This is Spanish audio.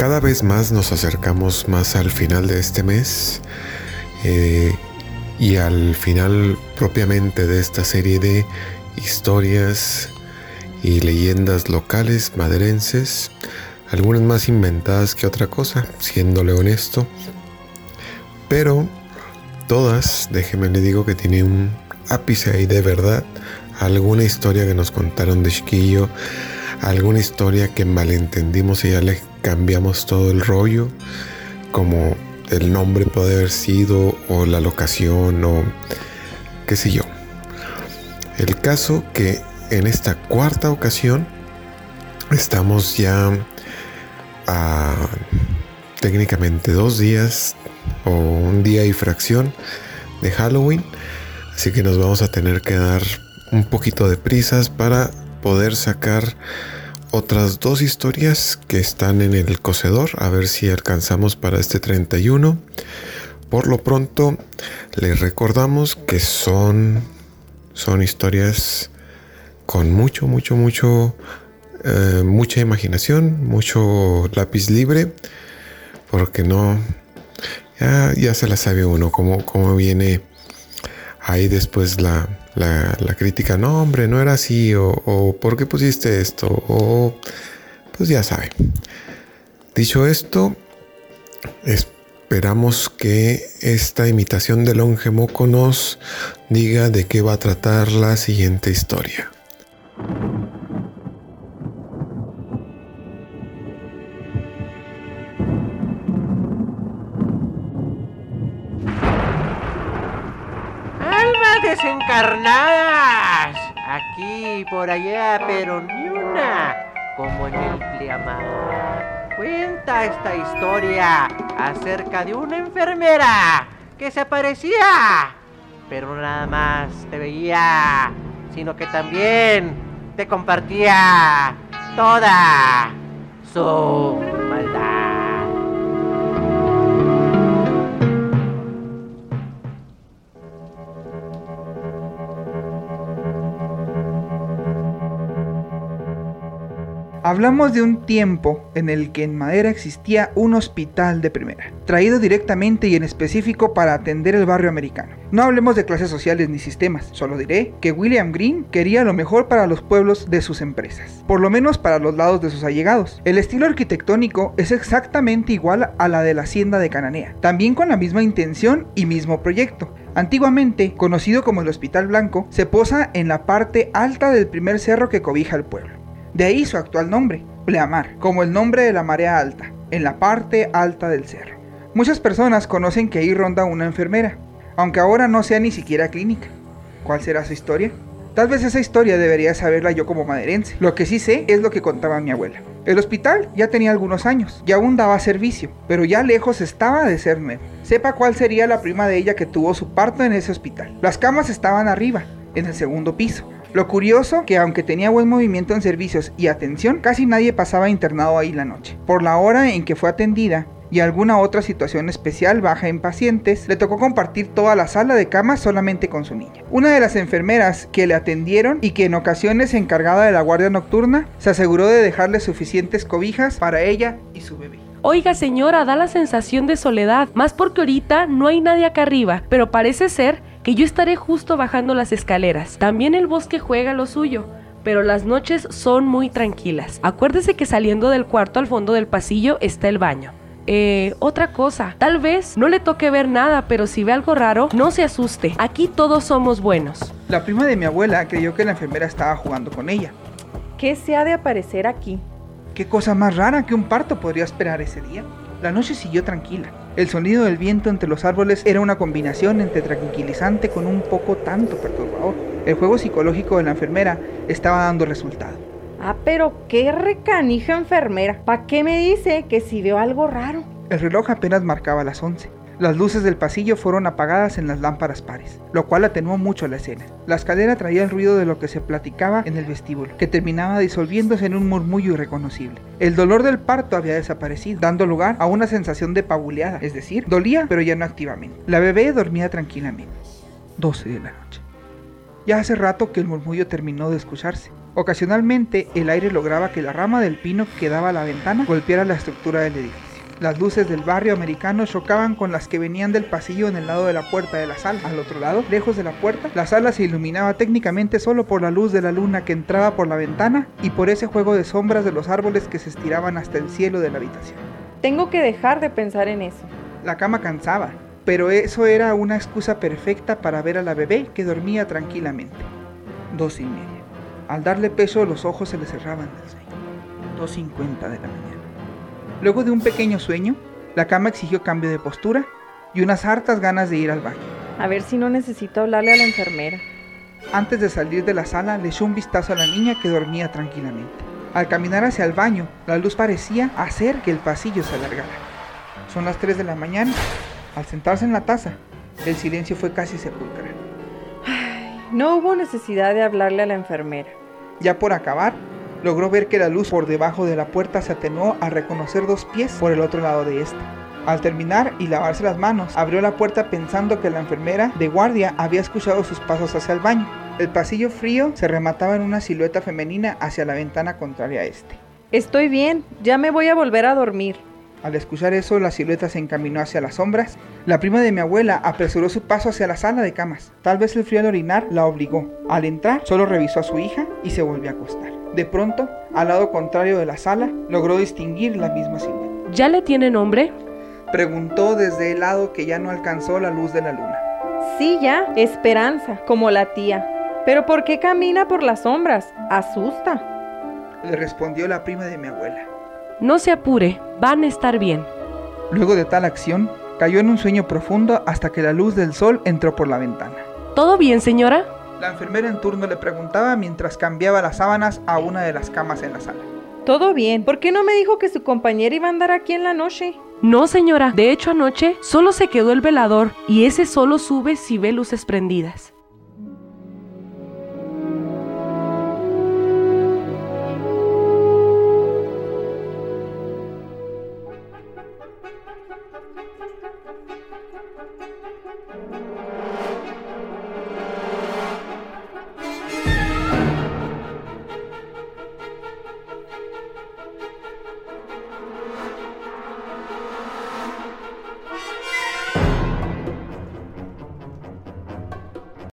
cada vez más nos acercamos más al final de este mes eh, y al final propiamente de esta serie de historias y leyendas locales maderenses, algunas más inventadas que otra cosa, siéndole honesto, pero todas, déjeme le digo que tiene un ápice ahí de verdad, alguna historia que nos contaron de chiquillo, alguna historia que malentendimos y ya le cambiamos todo el rollo, como el nombre puede haber sido o la locación o qué sé yo. El caso que en esta cuarta ocasión estamos ya a técnicamente dos días o un día y fracción de Halloween. Así que nos vamos a tener que dar un poquito de prisas para poder sacar otras dos historias que están en el cocedor. A ver si alcanzamos para este 31. Por lo pronto, les recordamos que son, son historias con mucho, mucho, mucho, eh, mucha imaginación, mucho lápiz libre, porque no, ya, se la sabe uno, cómo, cómo viene ahí después la, crítica, no hombre, no era así, o, ¿por qué pusiste esto? O pues ya sabe. Dicho esto, esperamos que esta imitación del longe moco nos diga de qué va a tratar la siguiente historia. ¡Almas desencarnadas! Aquí, por allá, pero ni una, como en el Pliamar. Cuenta esta historia acerca de una enfermera que se aparecía, pero nada más te veía, sino que también te compartía toda su Hablamos de un tiempo en el que en Madera existía un hospital de primera, traído directamente y en específico para atender el barrio americano. No hablemos de clases sociales ni sistemas, solo diré que William Green quería lo mejor para los pueblos de sus empresas, por lo menos para los lados de sus allegados. El estilo arquitectónico es exactamente igual a la de la hacienda de Cananea, también con la misma intención y mismo proyecto, Antiguamente, conocido como el Hospital Blanco, se posa en la parte alta del primer cerro que cobija el pueblo. De ahí su actual nombre, Pleamar, como el nombre de la marea alta, en la parte alta del cerro. Muchas personas conocen que ahí ronda una enfermera, aunque ahora no sea ni siquiera clínica. ¿Cuál será su historia? Tal vez esa historia debería saberla yo como maderense. Lo que sí sé es lo que contaba mi abuela. El hospital ya tenía algunos años y aún daba servicio, pero ya lejos estaba de ser nuevo. Sepa cuál sería la prima de ella que tuvo su parto en ese hospital. Las camas estaban arriba, en el segundo piso, lo curioso que aunque tenía buen movimiento en servicios y atención, casi nadie pasaba internado ahí la noche. Por la hora en que fue atendida, y alguna otra situación especial baja en pacientes, le tocó compartir toda la sala de cama solamente con su niña. Una de las enfermeras que le atendieron y que en ocasiones se encargaba de la guardia nocturna, se aseguró de dejarle suficientes cobijas para ella y su bebé. Oiga señora, da la sensación de soledad, más porque ahorita no hay nadie acá arriba, pero parece ser que yo estaré justo bajando las escaleras. También el bosque juega lo suyo, pero las noches son muy tranquilas. Acuérdese que saliendo del cuarto al fondo del pasillo está el baño. Eh, otra cosa, tal vez no le toque ver nada, pero si ve algo raro, no se asuste. Aquí todos somos buenos. La prima de mi abuela creyó que la enfermera estaba jugando con ella. ¿Qué se ha de aparecer aquí? ¿Qué cosa más rara que un parto podría esperar ese día? La noche siguió tranquila. El sonido del viento entre los árboles era una combinación entre tranquilizante con un poco tanto perturbador. El juego psicológico de la enfermera estaba dando resultado. Ah, pero qué recanija enfermera. ¿Para qué me dice que si veo algo raro? El reloj apenas marcaba las 11. Las luces del pasillo fueron apagadas en las lámparas pares, lo cual atenuó mucho la escena. La escalera traía el ruido de lo que se platicaba en el vestíbulo, que terminaba disolviéndose en un murmullo irreconocible. El dolor del parto había desaparecido, dando lugar a una sensación de pabuleada, es decir, dolía pero ya no activamente. La bebé dormía tranquilamente. 12 de la noche. Ya hace rato que el murmullo terminó de escucharse. Ocasionalmente el aire lograba que la rama del pino que daba a la ventana golpeara la estructura del edificio. Las luces del barrio americano chocaban con las que venían del pasillo en el lado de la puerta de la sala. Al otro lado, lejos de la puerta, la sala se iluminaba técnicamente solo por la luz de la luna que entraba por la ventana y por ese juego de sombras de los árboles que se estiraban hasta el cielo de la habitación. Tengo que dejar de pensar en eso. La cama cansaba, pero eso era una excusa perfecta para ver a la bebé que dormía tranquilamente. Dos y media. Al darle peso los ojos se le cerraban del sueño. Dos cincuenta de la mañana. Luego de un pequeño sueño, la cama exigió cambio de postura y unas hartas ganas de ir al baño. A ver si no necesito hablarle a la enfermera. Antes de salir de la sala, le echó un vistazo a la niña que dormía tranquilamente. Al caminar hacia el baño, la luz parecía hacer que el pasillo se alargara. Son las 3 de la mañana. Al sentarse en la taza, el silencio fue casi sepulcral. No hubo necesidad de hablarle a la enfermera. Ya por acabar, logró ver que la luz por debajo de la puerta se atenuó al reconocer dos pies por el otro lado de esta. Al terminar y lavarse las manos, abrió la puerta pensando que la enfermera de guardia había escuchado sus pasos hacia el baño. El pasillo frío se remataba en una silueta femenina hacia la ventana contraria a este. Estoy bien, ya me voy a volver a dormir. Al escuchar eso, la silueta se encaminó hacia las sombras. La prima de mi abuela apresuró su paso hacia la sala de camas. Tal vez el frío al orinar la obligó. Al entrar, solo revisó a su hija y se volvió a acostar. De pronto, al lado contrario de la sala, logró distinguir la misma silueta. ¿Ya le tiene nombre? Preguntó desde el lado que ya no alcanzó la luz de la luna. Sí, ya, Esperanza, como la tía. Pero ¿por qué camina por las sombras? Asusta. Le respondió la prima de mi abuela. No se apure, van a estar bien. Luego de tal acción, cayó en un sueño profundo hasta que la luz del sol entró por la ventana. ¿Todo bien, señora? La enfermera en turno le preguntaba mientras cambiaba las sábanas a una de las camas en la sala. Todo bien. ¿Por qué no me dijo que su compañera iba a andar aquí en la noche? No, señora. De hecho, anoche solo se quedó el velador y ese solo sube si ve luces prendidas.